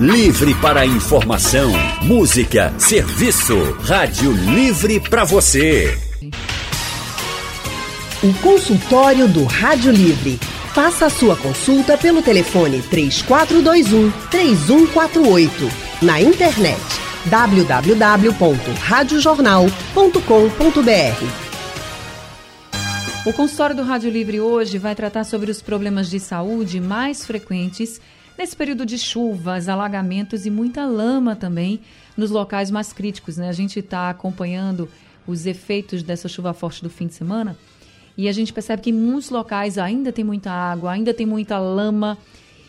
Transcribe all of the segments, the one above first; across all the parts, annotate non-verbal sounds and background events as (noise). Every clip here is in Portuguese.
Livre para informação, música, serviço. Rádio Livre para você. O consultório do Rádio Livre. Faça a sua consulta pelo telefone 3421 3148. Na internet www.radiojornal.com.br. O consultório do Rádio Livre hoje vai tratar sobre os problemas de saúde mais frequentes nesse período de chuvas, alagamentos e muita lama também nos locais mais críticos. Né? A gente está acompanhando os efeitos dessa chuva forte do fim de semana e a gente percebe que em muitos locais ainda tem muita água, ainda tem muita lama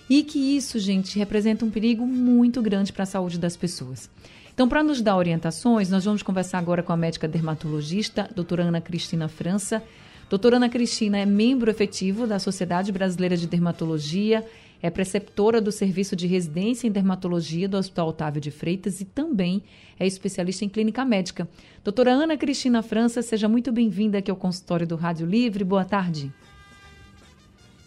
e que isso, gente, representa um perigo muito grande para a saúde das pessoas. Então, para nos dar orientações, nós vamos conversar agora com a médica dermatologista, doutora Ana Cristina França. Doutora Ana Cristina é membro efetivo da Sociedade Brasileira de Dermatologia, é preceptora do Serviço de Residência em Dermatologia do Hospital Otávio de Freitas e também é especialista em clínica médica. Doutora Ana Cristina França, seja muito bem-vinda aqui ao consultório do Rádio Livre. Boa tarde.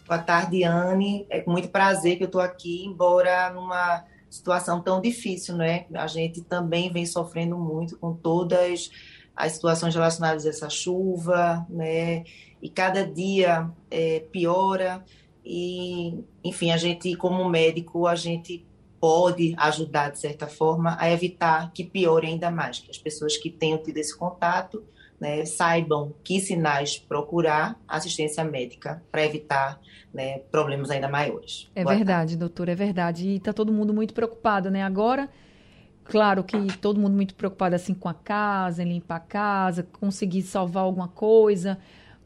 Boa tarde, Anne. É com muito prazer que eu estou aqui, embora numa situação tão difícil, não é? A gente também vem sofrendo muito com todas as situações relacionadas a essa chuva, né? E cada dia é, piora. E, enfim, a gente, como médico, a gente pode ajudar, de certa forma, a evitar que piore ainda mais, que as pessoas que tenham tido esse contato né, saibam que sinais procurar assistência médica para evitar né, problemas ainda maiores. É Boa verdade, tarde. doutora, é verdade. E está todo mundo muito preocupado, né? Agora Claro que todo mundo muito preocupado assim com a casa, em limpar a casa, conseguir salvar alguma coisa,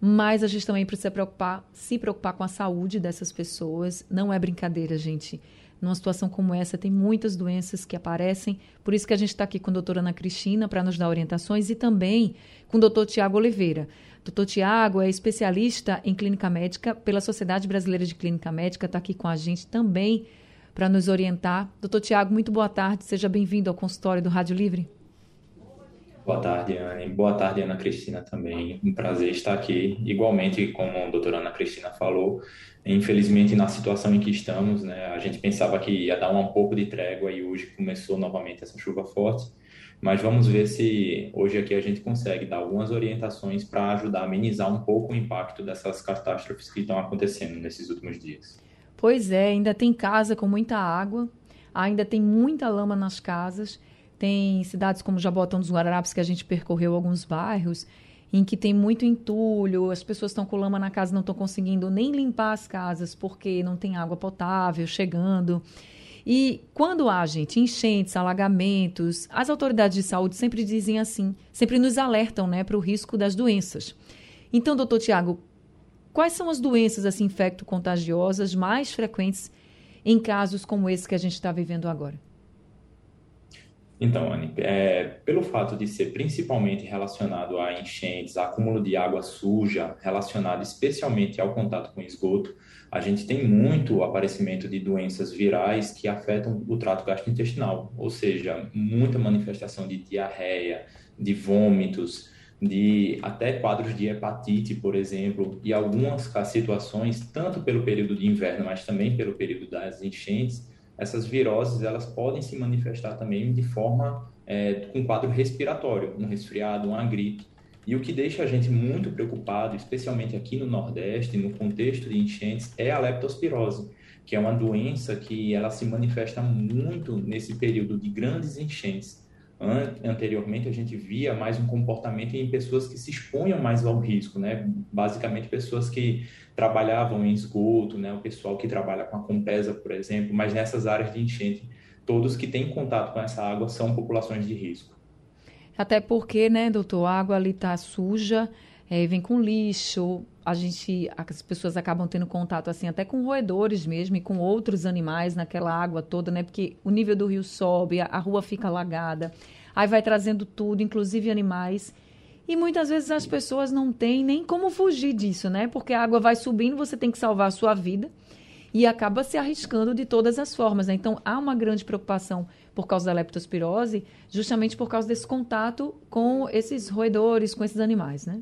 mas a gente também precisa preocupar, se preocupar com a saúde dessas pessoas. Não é brincadeira, gente. Numa situação como essa, tem muitas doenças que aparecem. Por isso que a gente está aqui com a doutora Ana Cristina para nos dar orientações e também com o doutor Tiago Oliveira. Doutor Tiago é especialista em clínica médica pela Sociedade Brasileira de Clínica Médica, está aqui com a gente também para nos orientar. Doutor Tiago, muito boa tarde, seja bem-vindo ao consultório do Rádio Livre. Boa tarde, Anne. Boa tarde, Ana Cristina, também. Um prazer estar aqui. Igualmente, como a doutora Ana Cristina falou, infelizmente, na situação em que estamos, né, a gente pensava que ia dar um pouco de trégua e hoje começou novamente essa chuva forte. Mas vamos ver se hoje aqui a gente consegue dar algumas orientações para ajudar a amenizar um pouco o impacto dessas catástrofes que estão acontecendo nesses últimos dias. Pois é, ainda tem casa com muita água, ainda tem muita lama nas casas. Tem cidades como Jabotão dos Guararapes, que a gente percorreu alguns bairros, em que tem muito entulho, as pessoas estão com lama na casa, não estão conseguindo nem limpar as casas porque não tem água potável chegando. E quando há, gente, enchentes, alagamentos, as autoridades de saúde sempre dizem assim, sempre nos alertam né, para o risco das doenças. Então, doutor Tiago, Quais são as doenças assim infecto-contagiosas mais frequentes em casos como esse que a gente está vivendo agora? Então, Anne, é, pelo fato de ser principalmente relacionado a enchentes, acúmulo de água suja, relacionado especialmente ao contato com esgoto, a gente tem muito aparecimento de doenças virais que afetam o trato gastrointestinal, ou seja, muita manifestação de diarreia, de vômitos, de até quadros de hepatite, por exemplo, e algumas situações, tanto pelo período de inverno, mas também pelo período das enchentes, essas viroses elas podem se manifestar também de forma é, com quadro respiratório, um resfriado, uma gripe. E o que deixa a gente muito preocupado, especialmente aqui no Nordeste, no contexto de enchentes, é a leptospirose, que é uma doença que ela se manifesta muito nesse período de grandes enchentes anteriormente a gente via mais um comportamento em pessoas que se expunham mais ao risco, né? Basicamente pessoas que trabalhavam em esgoto, né? O pessoal que trabalha com a Compesa, por exemplo, mas nessas áreas de enchente, todos que têm contato com essa água são populações de risco. Até porque, né, doutor, a água ali está suja, é, vem com lixo, a gente, as pessoas acabam tendo contato assim até com roedores mesmo e com outros animais naquela água toda, né? Porque o nível do rio sobe, a, a rua fica alagada, aí vai trazendo tudo, inclusive animais. E muitas vezes as pessoas não têm nem como fugir disso, né? Porque a água vai subindo, você tem que salvar a sua vida e acaba se arriscando de todas as formas. Né? Então há uma grande preocupação por causa da leptospirose, justamente por causa desse contato com esses roedores, com esses animais, né?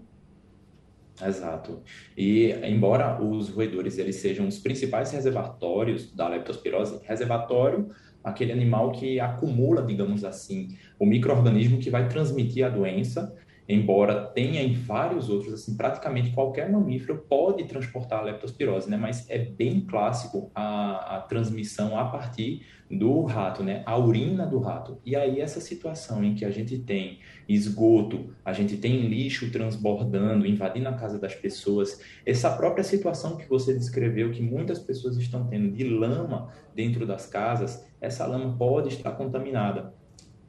Exato. E embora os roedores eles sejam os principais reservatórios da leptospirose, reservatório aquele animal que acumula, digamos assim, o microorganismo que vai transmitir a doença embora tenha em vários outros, assim, praticamente qualquer mamífero pode transportar a leptospirose, né? Mas é bem clássico a, a transmissão a partir do rato, né? A urina do rato. E aí essa situação em que a gente tem esgoto, a gente tem lixo transbordando, invadindo a casa das pessoas, essa própria situação que você descreveu, que muitas pessoas estão tendo de lama dentro das casas, essa lama pode estar contaminada.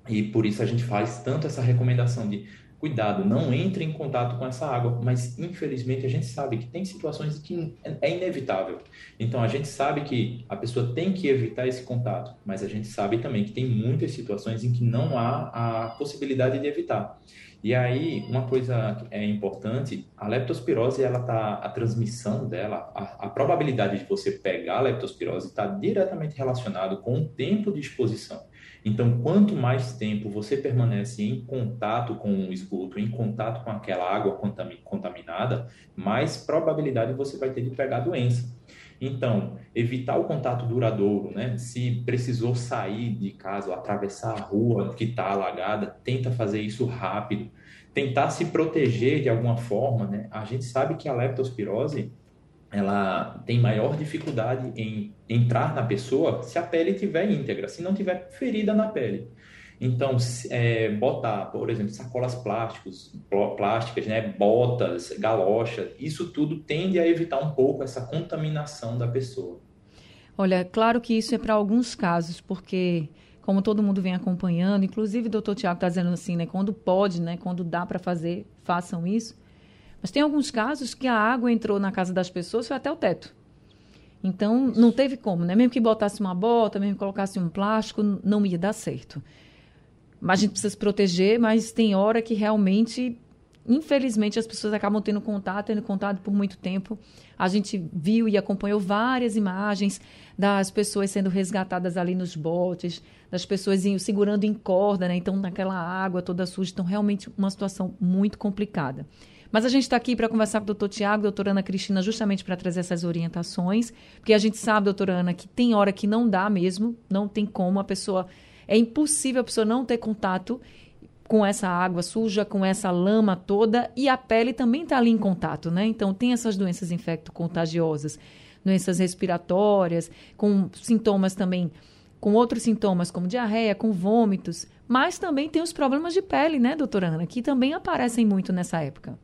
E por isso a gente faz tanto essa recomendação de cuidado, não entre em contato com essa água, mas infelizmente a gente sabe que tem situações que é inevitável. Então a gente sabe que a pessoa tem que evitar esse contato, mas a gente sabe também que tem muitas situações em que não há a possibilidade de evitar. E aí, uma coisa é importante, a leptospirose, ela tá, a transmissão dela, a, a probabilidade de você pegar a leptospirose está diretamente relacionado com o tempo de exposição. Então, quanto mais tempo você permanece em contato com o esgoto, em contato com aquela água contaminada, mais probabilidade você vai ter de pegar a doença. Então, evitar o contato duradouro, né? Se precisou sair de casa, atravessar a rua que está alagada, tenta fazer isso rápido. Tentar se proteger de alguma forma, né? A gente sabe que a leptospirose ela tem maior dificuldade em entrar na pessoa se a pele estiver íntegra, se não tiver ferida na pele. Então, é, botar, por exemplo, sacolas plásticos, plásticas, né, botas, galochas, isso tudo tende a evitar um pouco essa contaminação da pessoa. Olha, claro que isso é para alguns casos, porque como todo mundo vem acompanhando, inclusive o doutor Tiago está dizendo assim, né, quando pode, né, quando dá para fazer, façam isso. Mas tem alguns casos que a água entrou na casa das pessoas foi até o teto. Então, não teve como, né? Mesmo que botasse uma bota, mesmo que colocasse um plástico, não ia dar certo. Mas a gente precisa se proteger, mas tem hora que realmente, infelizmente, as pessoas acabam tendo contato, tendo contato por muito tempo. A gente viu e acompanhou várias imagens das pessoas sendo resgatadas ali nos botes, das pessoas segurando em corda, né? Então, naquela água toda suja. Então, realmente, uma situação muito complicada. Mas a gente está aqui para conversar com o doutor Tiago, doutora Ana Cristina, justamente para trazer essas orientações, porque a gente sabe, doutora Ana, que tem hora que não dá mesmo, não tem como, a pessoa. É impossível a pessoa não ter contato com essa água suja, com essa lama toda, e a pele também está ali em contato, né? Então, tem essas doenças infecto-contagiosas, doenças respiratórias, com sintomas também, com outros sintomas como diarreia, com vômitos, mas também tem os problemas de pele, né, doutora Ana, que também aparecem muito nessa época.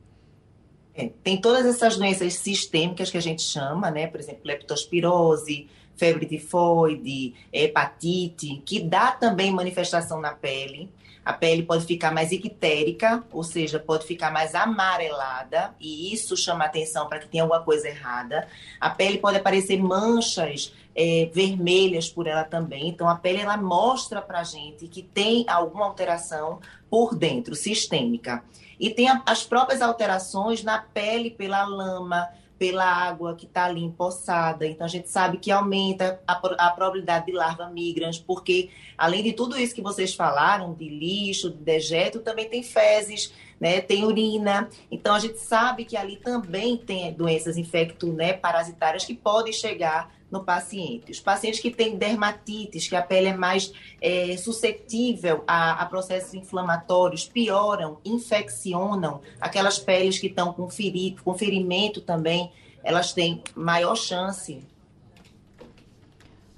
É, tem todas essas doenças sistêmicas que a gente chama, né? Por exemplo, leptospirose, febre tifoide, hepatite, que dá também manifestação na pele. A pele pode ficar mais ictérica, ou seja, pode ficar mais amarelada, e isso chama atenção para que tenha alguma coisa errada. A pele pode aparecer manchas é, vermelhas por ela também. Então, a pele ela mostra para a gente que tem alguma alteração por dentro, sistêmica. E tem a, as próprias alterações na pele pela lama, pela água que está ali empoçada. Então, a gente sabe que aumenta a, a, probabilidade de larva migrans, porque, além de tudo isso que vocês falaram, de lixo, de dejeto, também tem fezes, né? tem urina. Então, a gente sabe que ali também tem doenças infecto né, parasitárias que podem chegar no paciente. Os pacientes que têm dermatites, que a pele é mais é, suscetível a, a, processos inflamatórios, pioram, infeccionam. Aquelas peles que estão com, feri com ferimento também, elas têm maior chance.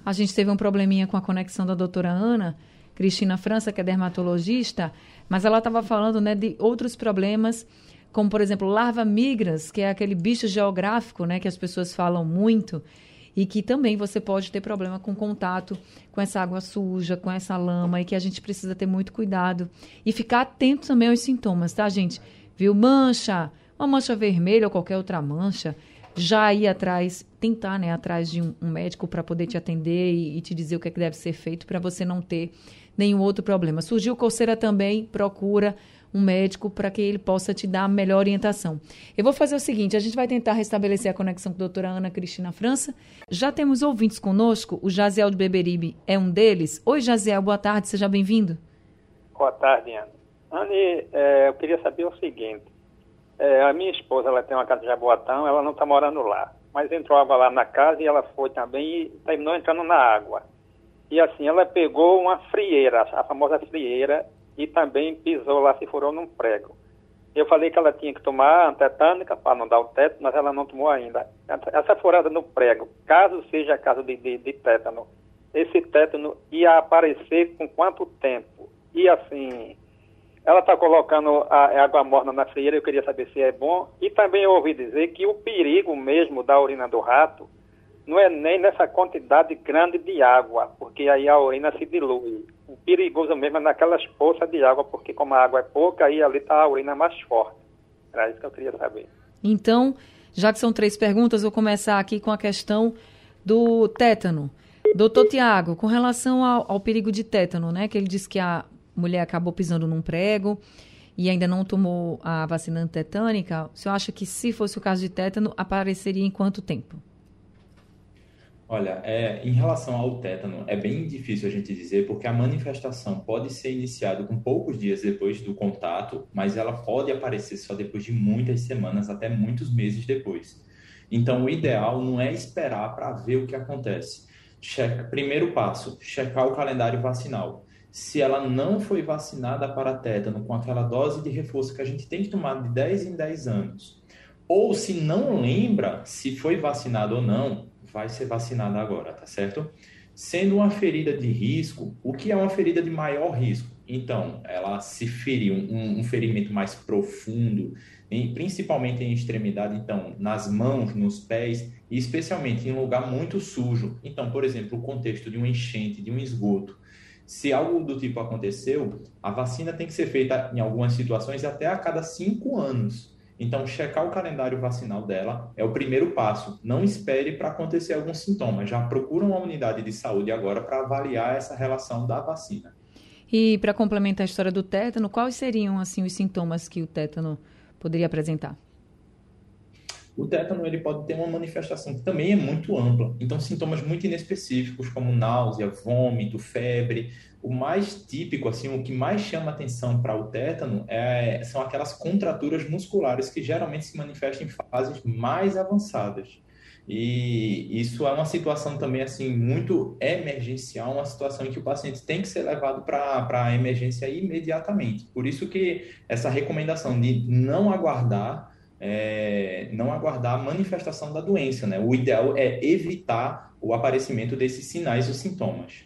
A gente teve um probleminha com a conexão da doutora Ana, Cristina França, que é dermatologista, mas ela estava falando né, de outros problemas, como, por exemplo, larva migras, que é aquele bicho geográfico né, que as pessoas falam muito, e que também você pode ter problema com contato com essa água suja, com essa lama e que a gente precisa ter muito cuidado e ficar atento também aos sintomas, tá, gente? Viu mancha, uma mancha vermelha ou qualquer outra mancha, já ir atrás, tentar, né, atrás de um, um médico para poder te atender e, e, te dizer o que, é que deve ser feito para você não ter nenhum outro problema. Surgiu coceira também, procura um médico para que ele possa te dar a melhor orientação. Eu vou fazer o seguinte: a gente vai tentar restabelecer a conexão com a doutora Ana Cristina França. Já temos ouvintes conosco, o Jaziel de Beberibe é um deles. Oi, Jaziel, boa tarde, seja bem-vindo. Boa tarde, Ana. Anne, é, eu queria saber o seguinte: É, a minha esposa, ela tem uma casa de Jaboatão, ela não está morando lá. Mas entrou água lá na casa e ela foi também e terminou entrando na água. E assim, ela pegou uma frieira, a famosa frieira, e também pisou lá, se furou num prego. Eu falei que ela tinha que tomar antetânica para não dar o teto, mas ela não tomou ainda. Essa furada no prego, caso seja caso de, de, de tétano, esse tétano ia aparecer com quanto tempo? E assim, ela está colocando a, água morna na frieira, eu queria saber se é bom. E também eu ouvi dizer que o perigo mesmo da urina do rato não é nem nessa quantidade grande de água, porque aí a urina se dilui. Perigoso mesmo é naquelas poças de água, porque como a água é pouca, aí ali está a urina mais forte. Era isso que eu queria saber. Então, já que são três perguntas, vou começar aqui com a questão do tétano. Doutor Tiago, com relação ao, ao, perigo de tétano, né? Que ele disse que a mulher acabou pisando num prego e ainda não tomou a vacina antetânica. O senhor acha que se fosse o caso de tétano, apareceria em quanto tempo? Olha, é, em relação ao tétano, é bem difícil a gente dizer, porque a manifestação pode ser iniciada com poucos dias depois do contato, mas ela pode aparecer só depois de muitas semanas, até muitos meses depois. Então, o ideal não é esperar para ver o que acontece. Checa, primeiro passo, checar o calendário vacinal. Se ela não foi vacinada para tétano com aquela dose de reforço que a gente tem que tomar de 10 em 10 anos, ou se não lembra se foi vacinado ou não, vai ser vacinada agora, tá certo? Sendo uma ferida de risco, o que é uma ferida de maior risco? Então, ela se feriu, um, um ferimento mais profundo, em, principalmente em extremidade, então, nas mãos, nos pés, e especialmente em lugar muito sujo. Então, por exemplo, o contexto de uma enchente, de um esgoto. Se algo do tipo aconteceu, a vacina tem que ser feita em algumas situações até a cada cinco anos. Então, checar o calendário vacinal dela é o primeiro passo. Não espere para acontecer algum sintoma. Já procura uma unidade de saúde agora para avaliar essa relação da vacina. E para complementar a história do tétano, quais seriam assim os sintomas que o tétano poderia apresentar? O tétano ele pode ter uma manifestação que também é muito ampla. Então, sintomas muito inespecíficos, como náusea, vômito, febre. O mais típico, assim, o que mais chama atenção para o tétano é, são aquelas contraturas musculares que geralmente se manifestam em fases mais avançadas. E isso é uma situação também assim muito emergencial, uma situação em que o paciente tem que ser levado para a emergência imediatamente. Por isso que essa recomendação de não aguardar é, não aguardar a manifestação da doença, né? O ideal é evitar o aparecimento desses sinais ou sintomas.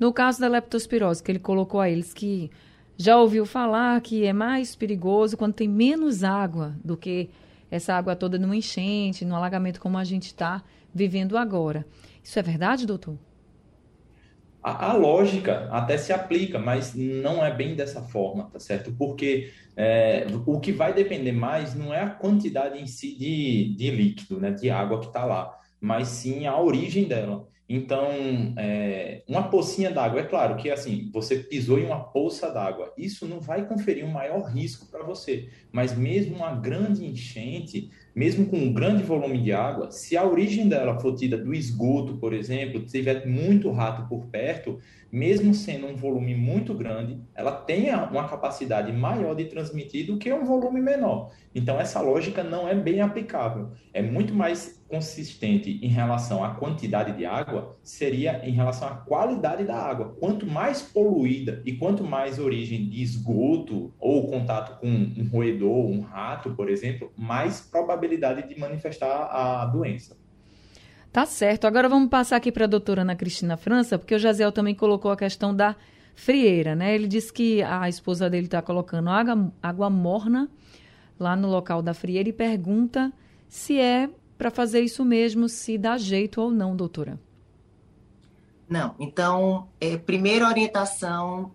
No caso da leptospirose, que ele colocou a eles que já ouviu falar que é mais perigoso quando tem menos água do que essa água toda no enchente, no alagamento como a gente está vivendo agora. Isso é verdade, doutor? A, a, lógica até se aplica, mas não é bem dessa forma, tá certo? Porque é, o que vai depender mais não é a quantidade em si de, de líquido, né, de água que está lá, mas sim a origem dela. Então, é, uma pocinha d'água, é claro que assim, você pisou em uma poça d'água, isso não vai conferir um maior risco para você, mas mesmo uma grande enchente, mesmo com um grande volume de água, se a origem dela for tida do esgoto, por exemplo, tiver muito rato por perto, mesmo sendo um volume muito grande, ela tenha uma capacidade maior de transmitir do que um volume menor. Então, essa lógica não é bem aplicável. É muito mais consistente em relação à quantidade de água, seria em relação à qualidade da água. Quanto mais poluída e quanto mais origem de esgoto ou contato com um roedor, um rato, por exemplo, mais probabilidade de manifestar a doença. Tá certo. Agora vamos passar aqui para a doutora Ana Cristina França, porque o Jaziel também colocou a questão da frieira, né? Ele disse que a esposa dele está colocando água, água morna lá no local da frieira e pergunta se é para fazer isso mesmo, se dá jeito ou não, doutora. Não. Então, é, primeira orientação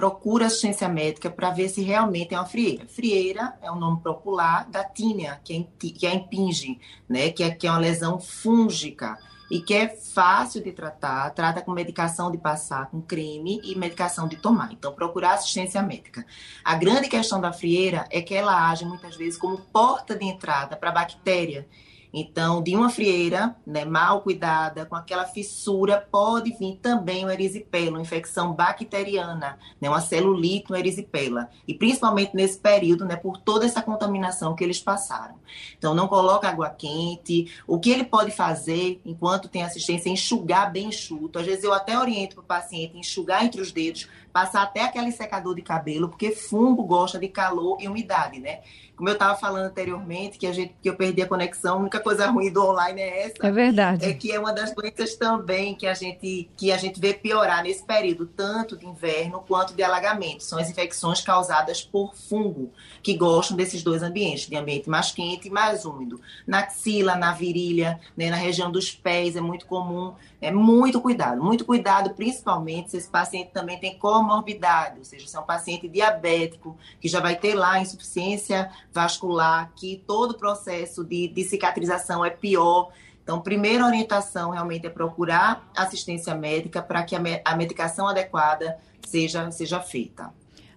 procura assistência médica para ver se realmente é uma frieira. Frieira é o um nome popular da tínia, que é, que é impinge, né? que, é, que é uma lesão fúngica e que é fácil de tratar, trata com medicação de passar, com creme e medicação de tomar. Então, procurar assistência médica. A grande questão da frieira é que ela age muitas vezes como porta de entrada para bactéria. Então, de uma frieira né, mal cuidada, com aquela fissura, pode vir também o erisipela, uma infecção bacteriana, né, uma celulite no erisipela. E principalmente nesse período, né, por toda essa contaminação que eles passaram. Então, não coloca água quente. O que ele pode fazer, enquanto tem assistência, é enxugar bem enxuto. Às vezes eu até oriento para o paciente enxugar entre os dedos, passar até aquele secador de cabelo, porque fungo gosta de calor e umidade, né? como eu estava falando anteriormente, que a gente que eu perdi a conexão, a única coisa ruim do online é essa. É verdade. É que é uma das doenças também que a gente que a gente vê piorar nesse período, tanto de inverno quanto de alagamento. São as infecções causadas por fungo, que gostam desses dois ambientes, de ambiente mais quente e mais úmido. Na axila, na virilha, né, na região dos pés é muito comum. É muito cuidado, muito cuidado, principalmente se esse paciente também tem comorbidade, ou seja, se é um paciente diabético, que já vai ter lá insuficiência vascular, que todo o processo de, de cicatrização é pior. Então, primeira orientação realmente é procurar assistência médica para que a, me, a medicação adequada seja, seja feita.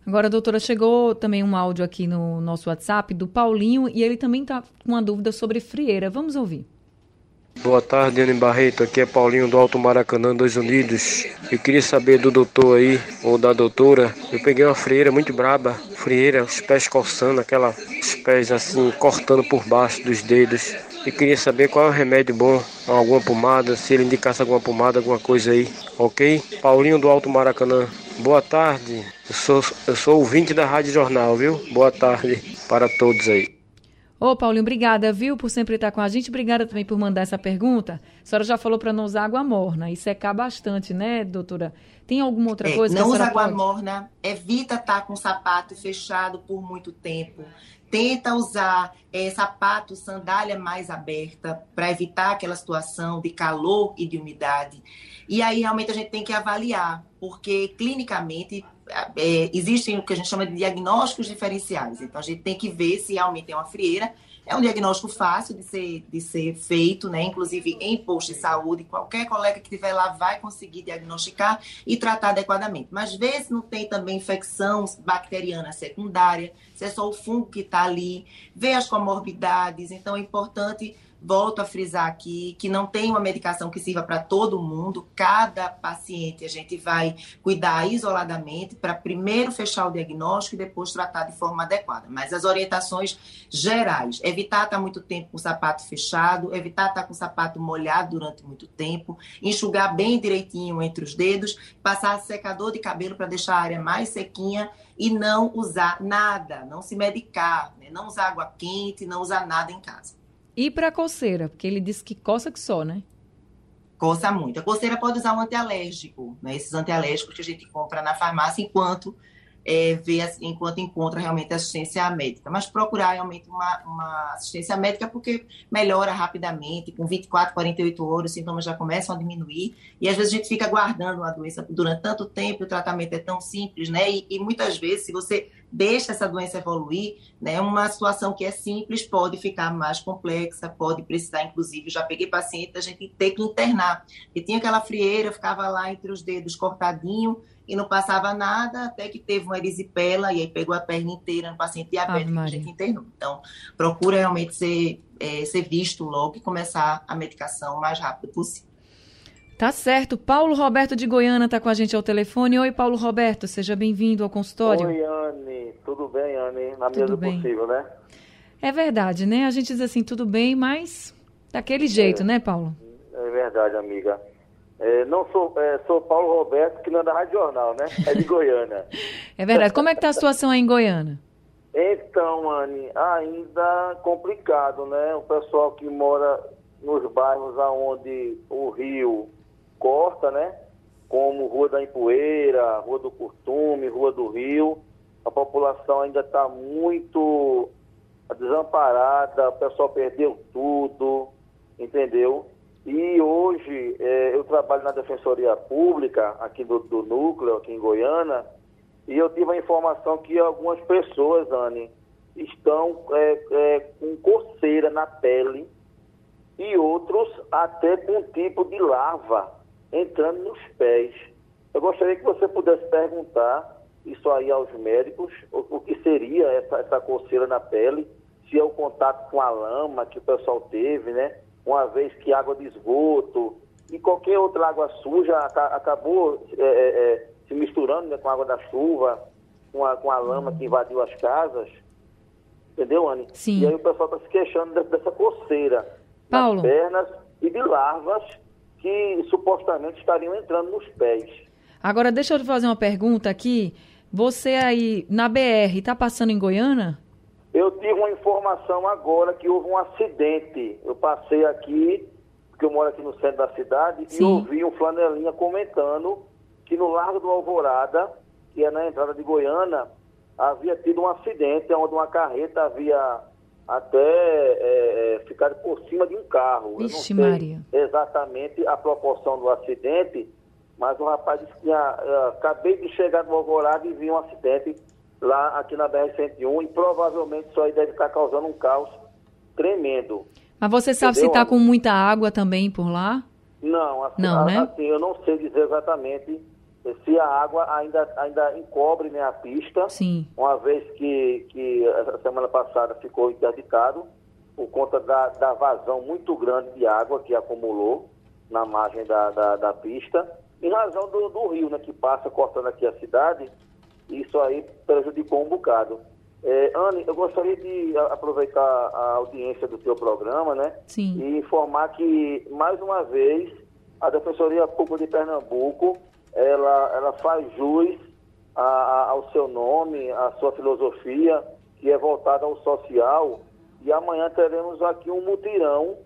Agora, doutora, chegou também um áudio aqui no nosso WhatsApp do Paulinho e ele também está com uma dúvida sobre frieira. Vamos ouvir. Boa tarde, Ana Barreto. Aqui é Paulinho do Alto Maracanã, dois Unidos. Eu queria saber do doutor aí, ou da doutora. Eu peguei uma frieira muito braba, frieira, os pés coçando, aquela, os pés assim, cortando por baixo dos dedos. E queria saber qual é o remédio bom, alguma pomada, se ele indicasse alguma pomada, alguma coisa aí, ok? Paulinho do Alto Maracanã. Boa tarde. Eu sou, eu sou ouvinte da Rádio Jornal, viu? Boa tarde para todos aí. Ô, Paulinho, obrigada, viu, por sempre estar com a gente. Obrigada também por mandar essa pergunta. A senhora já falou para não usar água morna e secar bastante, né, doutora? Tem alguma outra é, coisa não usa água pode... morna, evita estar com o sapato fechado por muito tempo. Tenta usar é, sapato, sandália mais aberta para evitar aquela situação de calor e de umidade. E aí realmente a gente tem que avaliar, porque clinicamente é, existem o que a gente chama de diagnósticos diferenciais. Então, a gente tem que ver se realmente é uma frieira. É um diagnóstico fácil de ser, de ser feito, né? Inclusive em posto de saúde, qualquer colega que estiver lá vai conseguir diagnosticar e tratar adequadamente. Mas vê se não tem também infecção bacteriana secundária, se é só o fungo que está ali, vê as comorbidades. Então é importante volto a frisar aqui que não tem uma medicação que sirva para todo mundo. Cada paciente a gente vai cuidar isoladamente para primeiro fechar o diagnóstico e depois tratar de forma adequada. Mas as orientações gerais: evitar estar muito tempo com o sapato fechado, evitar estar com o sapato molhado durante muito tempo, enxugar bem direitinho entre os dedos, passar secador de cabelo para deixar a área mais sequinha e não usar nada, não se medicar, né? não usar água quente, não usar nada em casa. E para coceira, porque ele disse que coça que só, né? Coça muito. A coceira pode usar um antialérgico, né? Esses antialérgicos que a gente compra na farmácia enquanto é, ver enquanto encontra realmente assistência médica. Mas procurar realmente uma, uma, assistência médica porque melhora rapidamente, com 24, 48 horas, os sintomas já começam a diminuir. E às vezes a gente fica guardando a doença durante tanto tempo, o tratamento é tão simples, né? E, e muitas vezes, se você deixa essa doença evoluir, né? Uma situação que é simples pode ficar mais complexa, pode precisar, inclusive, já peguei paciente, a gente ter que internar. E tinha aquela frieira, ficava lá entre os dedos cortadinho, e não passava nada, até que teve uma erisipela e aí pegou a perna inteira no paciente diabético a gente internou. Então, procura realmente ser, é, ser visto logo e começar a medicação o mais rápido possível. Tá certo. Paulo Roberto de Goiânia está com a gente ao telefone. Oi, Paulo Roberto, seja bem-vindo ao consultório. Oi, Anne. Tudo bem, Anne? Na medida do possível, né? É verdade, né? A gente diz assim, tudo bem, mas daquele jeito, é, né, Paulo? É verdade, amiga. É, não sou, é, sou Paulo Roberto, que não é da Rádio Jornal, né? É de Goiânia. (laughs) é verdade. Como é que está a situação aí em Goiânia? Então, Anne, ainda complicado, né? O pessoal que mora nos bairros aonde o rio corta, né? Como Rua da Empoeira, Rua do Curtume, Rua do Rio, a população ainda está muito desamparada, o pessoal perdeu tudo, entendeu? E hoje é, eu trabalho na Defensoria Pública, aqui do, do, núcleo, aqui em Goiânia, e eu tive a informação que algumas pessoas, Anne, estão é, é, com coceira na pele e outros até com tipo de larva entrando nos pés. Eu gostaria que você pudesse perguntar isso aí aos médicos, o, o que seria essa, essa coceira na pele, se é o contato com a lama que o pessoal teve, né? Uma vez que água de esgoto e qualquer outra água suja acabou é, é, é, se misturando né, com a água da chuva, com a, com a lama que invadiu as casas. Entendeu, Anne? Sim. E aí o pessoal está se queixando dessa coceira Paulo. nas pernas e de larvas que supostamente estariam entrando nos pés. Agora, deixa eu te fazer uma pergunta aqui. Você aí na BR está passando em Goiânia? Eu tive uma informação agora que houve um acidente. Eu passei aqui, porque eu moro aqui no centro da cidade, Sim. e ouvi um flanelinha comentando que no Largo do Alvorada, que é na entrada de Goiânia, havia tido um acidente onde uma carreta havia até é, é, ficado por cima de um carro. Vixe, Eu não sei Maria. exatamente a proporção do acidente, mas o rapaz disse que tinha, eh, acabei de chegar no Alvorada e vi um acidente lá aqui na BR-101 e provavelmente isso aí deve estar causando um caos tremendo. Mas você sabe se Entendeu, está Ana? com muita água também por lá? Não, assim, Não, né? assim, eu não sei dizer exatamente se a água ainda, ainda encobre né, a pista, Sim. uma vez que, que a semana passada ficou interditado por conta da, da vazão muito grande de água que acumulou na margem da, da, da pista, em razão do, do rio né, que passa cortando aqui a cidade, isso aí prejudicou um bocado. É, Anne, eu gostaria de aproveitar a audiência do seu programa, né? Sim. E informar que, mais uma vez, a Defensoria Pública de Pernambuco, ela, ela faz jus a- a- ao seu nome, à sua filosofia, que é voltada ao social. E amanhã teremos aqui um mutirão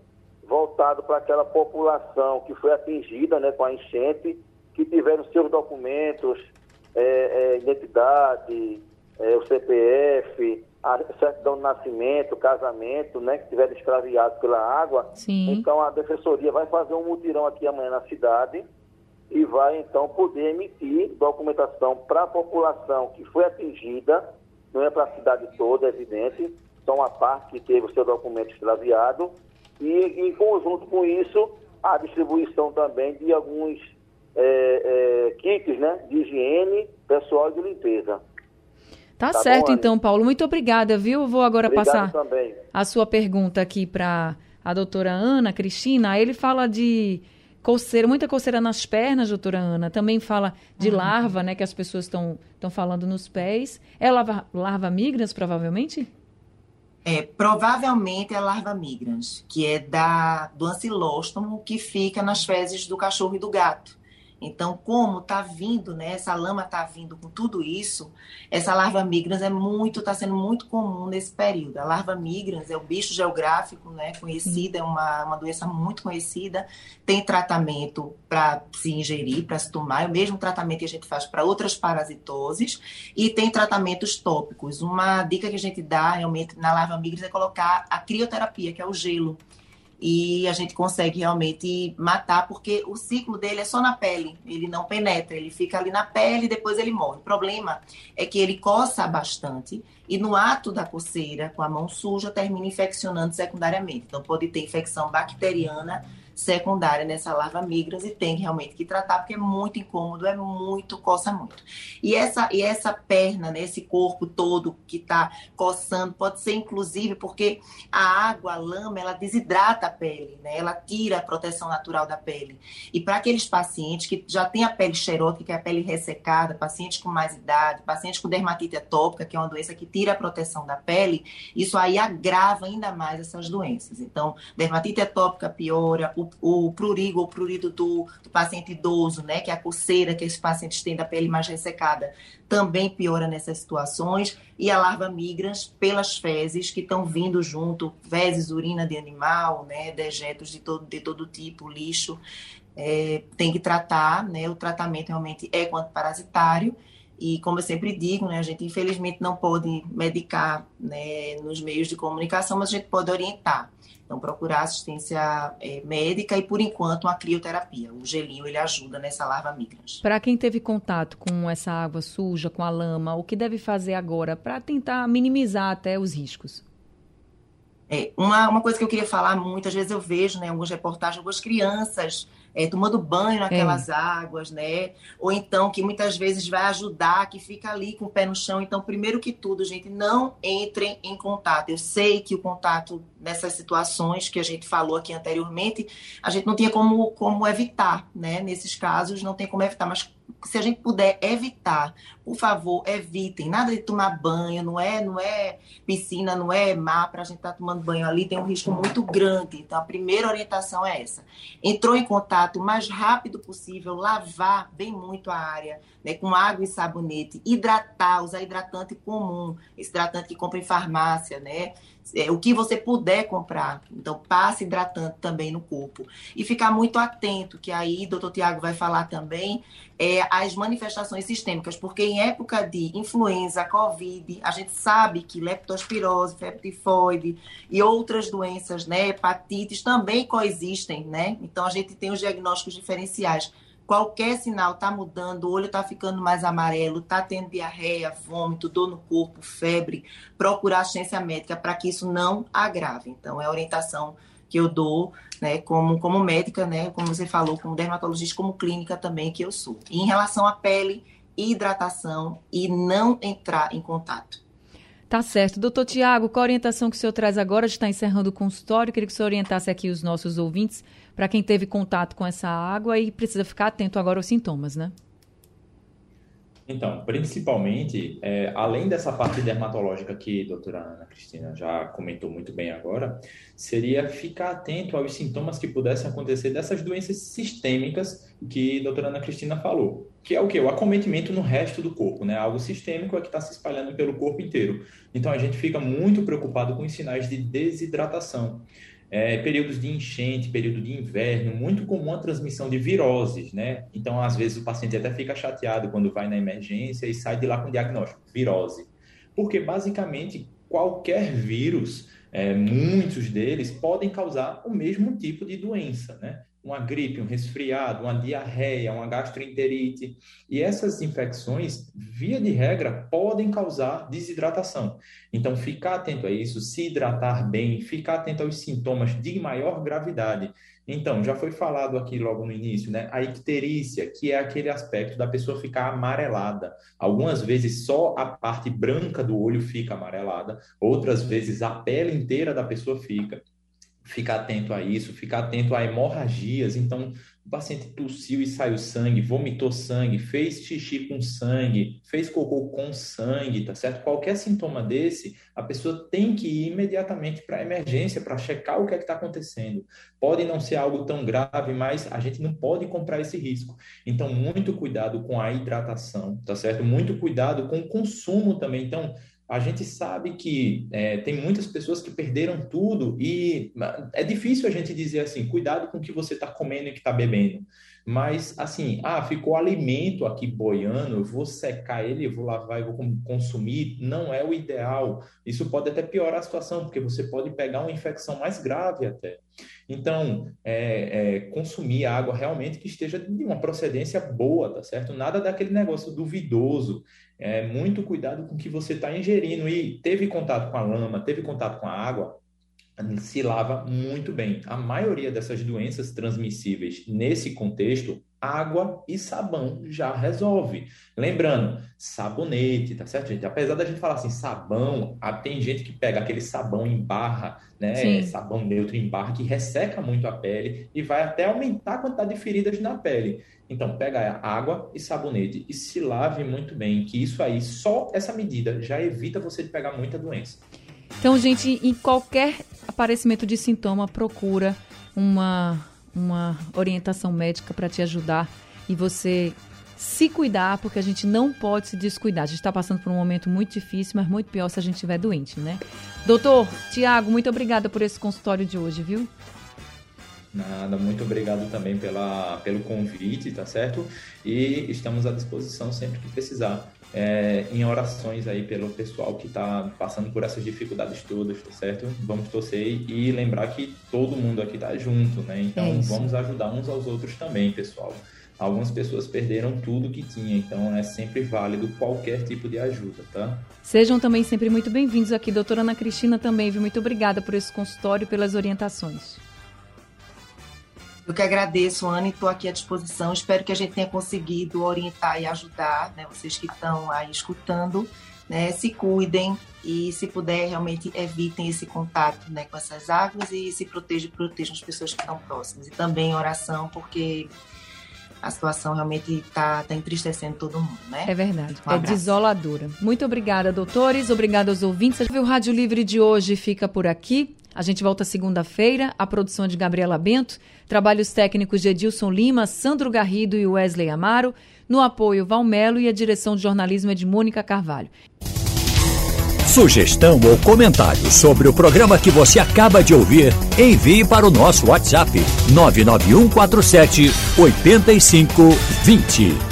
voltado para aquela população que foi atingida né, com a enchente, que tiveram seus documentos, é, é, identidade, é, o CPF, a certidão de nascimento, casamento, né, que tiveram extraviados pela água. Sim. Então a defensoria vai fazer um mutirão aqui amanhã na cidade e vai então poder emitir documentação para a população que foi atingida, não é para a cidade toda, é evidente, só uma parte que teve o seu documento extraviado, e em conjunto com isso, a distribuição também de alguns é, é, kits né, de higiene pessoal e de limpeza. Tá, Tá certo, bom, então, Paulo. Muito obrigada, viu? Vou agora Obrigado passar também. a sua pergunta aqui para a doutora Ana Cristina. Ele fala de coceira, muita coceira nas pernas, doutora Ana. Também fala de larva, né, que as pessoas estão falando nos pés. É larva, larva migrans, provavelmente? É, provavelmente é larva migrans, que é da, do ancilóstomo que fica nas fezes do cachorro e do gato. Então, como está vindo, né, essa lama está vindo com tudo isso, essa larva migrans é muito, está sendo muito comum nesse período. A larva migrans é o bicho geográfico, né, conhecida, é uma, uma doença muito conhecida, tem tratamento para se ingerir, para se tomar, é o mesmo tratamento que a gente faz para outras parasitoses, e tem tratamentos tópicos. Uma dica que a gente dá realmente na larva migrans é colocar a crioterapia, que é o gelo e a gente consegue realmente matar, porque o ciclo dele é só na pele, ele não penetra, ele fica ali na pele e depois ele morre. O problema é que ele coça bastante e no ato da coceira, com a mão suja, termina infeccionando secundariamente. Então pode ter infecção bacteriana secundária nessa larva migrans e tem realmente que tratar porque é muito incômodo, é muito, coça muito. E essa, e essa perna, né, esse corpo todo que está coçando, pode ser inclusive porque a água, a lama, ela desidrata a pele, né? Ela tira a proteção natural da pele. E para aqueles pacientes que já têm a pele xerótica, que é a pele ressecada, pacientes com mais idade, pacientes com dermatite atópica, que é uma doença que tira a proteção da pele, isso aí agrava ainda mais essas doenças. Então, dermatite atópica piora, o, o prurigo ou prurido do, do paciente idoso, né? Que é a coceira que esses pacientes têm da pele mais ressecada, também piora nessas situações. E a larva migrans pelas fezes que estão vindo junto, fezes, urina de animal, né? Dejetos de todo, de todo tipo, lixo. É, tem que tratar, né? O tratamento realmente é quanto parasitário. E como eu sempre digo, né, a gente infelizmente não pode medicar né, nos meios de comunicação, mas a gente pode orientar. Então, procurar assistência é, médica e, por enquanto, uma crioterapia. O gelinho, ele ajuda nessa larva migrans. Para quem teve contato com essa água suja, com a lama, o que deve fazer agora para tentar minimizar até os riscos? É, uma, uma coisa que eu queria falar, muitas vezes eu vejo, né, em algumas reportagens, algumas crianças é, tomando banho naquelas é. águas, né? Ou então que muitas vezes vai ajudar, que fica ali com o pé no chão. Então, primeiro que tudo, gente, não entrem em contato. Eu sei que o contato nessas situações que a gente falou aqui anteriormente, a gente não tinha como, como evitar, né? Nesses casos, não tem como evitar, mas se a gente puder evitar, por favor, evitem. Nada de tomar banho, não é, não é piscina, não é mar para a gente estar tá tomando banho ali, tem um risco muito grande. Então, a primeira orientação é essa. Entrou em contato o mais rápido possível, lavar bem muito a área, né, com água e sabonete, hidratar, usar hidratante comum, esse hidratante que compra em farmácia, né? É, o que você puder comprar. Então, passe hidratante também no corpo. E ficar muito atento, que aí o doutor Tiago vai falar também, é, as manifestações sistêmicas, porque em época de influenza, Covid, a gente sabe que leptospirose, febre tifoide e outras doenças, né, hepatites, também coexistem, né? Então, a gente tem os diagnósticos diferenciais qualquer sinal está mudando, o olho está ficando mais amarelo, está tendo diarreia, vômito, dor no corpo, febre, procurar assistência médica para que isso não agrave. Então, é a orientação que eu dou, né, como, como médica, né, como você falou, como dermatologista, como clínica também que eu sou. E em relação à pele, hidratação e não entrar em contato. Tá certo. Doutor Tiago, qual a orientação que o senhor traz agora? A gente está encerrando o consultório. Queria que o senhor orientasse aqui os nossos ouvintes para quem teve contato com essa água e precisa ficar atento agora aos sintomas, né? Então, principalmente, é, além dessa parte dermatológica que a doutora Ana Cristina já comentou muito bem agora, seria ficar atento aos sintomas que pudessem acontecer dessas doenças sistêmicas que a doutora Ana Cristina falou, que é o que? O acometimento no resto do corpo, né? Algo sistêmico é que está se espalhando pelo corpo inteiro. Então, a gente fica muito preocupado com os sinais de desidratação é, períodos de enchente, período de inverno, muito comum a transmissão de viroses, né? Então, às vezes, o paciente até fica chateado quando vai na emergência e sai de lá com diagnóstico, virose. Porque, basicamente, qualquer vírus, é, muitos deles, podem causar o mesmo tipo de doença, né? Uma gripe, um resfriado, uma diarreia, uma gastroenterite. E essas infecções, via de regra, podem causar desidratação. Então, ficar atento a isso, se hidratar bem, ficar atento aos sintomas de maior gravidade. Então, já foi falado aqui logo no início, né? A icterícia, que é aquele aspecto da pessoa ficar amarelada. Algumas vezes só a parte branca do olho fica amarelada, outras vezes a pele inteira da pessoa fica ficar atento a isso, ficar atento a hemorragias. Então, o paciente tossiu e saiu sangue, vomitou sangue, fez xixi com sangue, fez cocô com sangue, tá certo? Qualquer sintoma desse, a pessoa tem que ir imediatamente para a emergência para checar o que é que está acontecendo. Pode não ser algo tão grave, mas a gente não pode comprar esse risco. Então, muito cuidado com a hidratação, tá certo? Muito cuidado com o consumo também. Então, a gente sabe que é, tem muitas pessoas que perderam tudo e é difícil a gente dizer assim, cuidado com o que você está comendo e que está bebendo. Mas, assim, ah, ficou alimento aqui boiando, eu vou secar ele, eu vou lavar, eu vou consumir, não é o ideal. Isso pode até piorar a situação, porque você pode pegar uma infecção mais grave até. Então, é, é, consumir água realmente que esteja de uma procedência boa, tá certo? Nada daquele negócio duvidoso. É, muito cuidado com o que você está ingerindo. E teve contato com a lama, teve contato com a água, se lava muito bem. A maioria dessas doenças transmissíveis nesse contexto, água e sabão já resolve. Lembrando, sabonete, tá certo, gente? Apesar da gente falar assim, sabão, tem gente que pega aquele sabão em barra, né? Sim. Sabão neutro em barra que resseca muito a pele e vai até aumentar a quantidade de feridas na pele. Então, pega água e sabonete e se lave muito bem, que isso aí, só essa medida já evita você de pegar muita doença. Então, gente, em qualquer aparecimento de sintoma, procura uma, uma orientação médica para te ajudar e você se cuidar, porque a gente não pode se descuidar. A gente está passando por um momento muito difícil, mas muito pior se a gente estiver doente, né? Doutor Tiago, muito obrigada por esse consultório de hoje, viu? Nada, muito obrigado também pela, pelo convite, tá certo? E estamos à disposição sempre que precisar é, em orações aí pelo pessoal que está passando por essas dificuldades todas, tá certo? Vamos torcer e lembrar que todo mundo aqui tá junto, né? Então é vamos ajudar uns aos outros também, pessoal. Algumas pessoas perderam tudo que tinha, então é sempre válido qualquer tipo de ajuda, tá? Sejam também sempre muito bem-vindos aqui, doutora Ana Cristina também, viu? Muito obrigada por esse consultório e pelas orientações. Eu que agradeço, Ana, e estou aqui à disposição. Espero que a gente tenha conseguido orientar e ajudar, né, vocês que estão aí escutando, né, se cuidem e, se puder, realmente evitem esse contato né, com essas águas e se protejam, protejam as pessoas que estão próximas. E também oração, porque a situação realmente está tá entristecendo todo mundo, né? É verdade. Um é desoladora. Muito obrigada, doutores. Obrigada aos ouvintes. O Rádio Livre de hoje fica por aqui. A gente volta segunda-feira. A produção é de Gabriela Bento. Trabalhos técnicos de Edilson Lima, Sandro Garrido e Wesley Amaro. No apoio, Valmelo e a direção de jornalismo é de Mônica Carvalho. Sugestão ou comentário sobre o programa que você acaba de ouvir, envie para o nosso WhatsApp 99147 8520.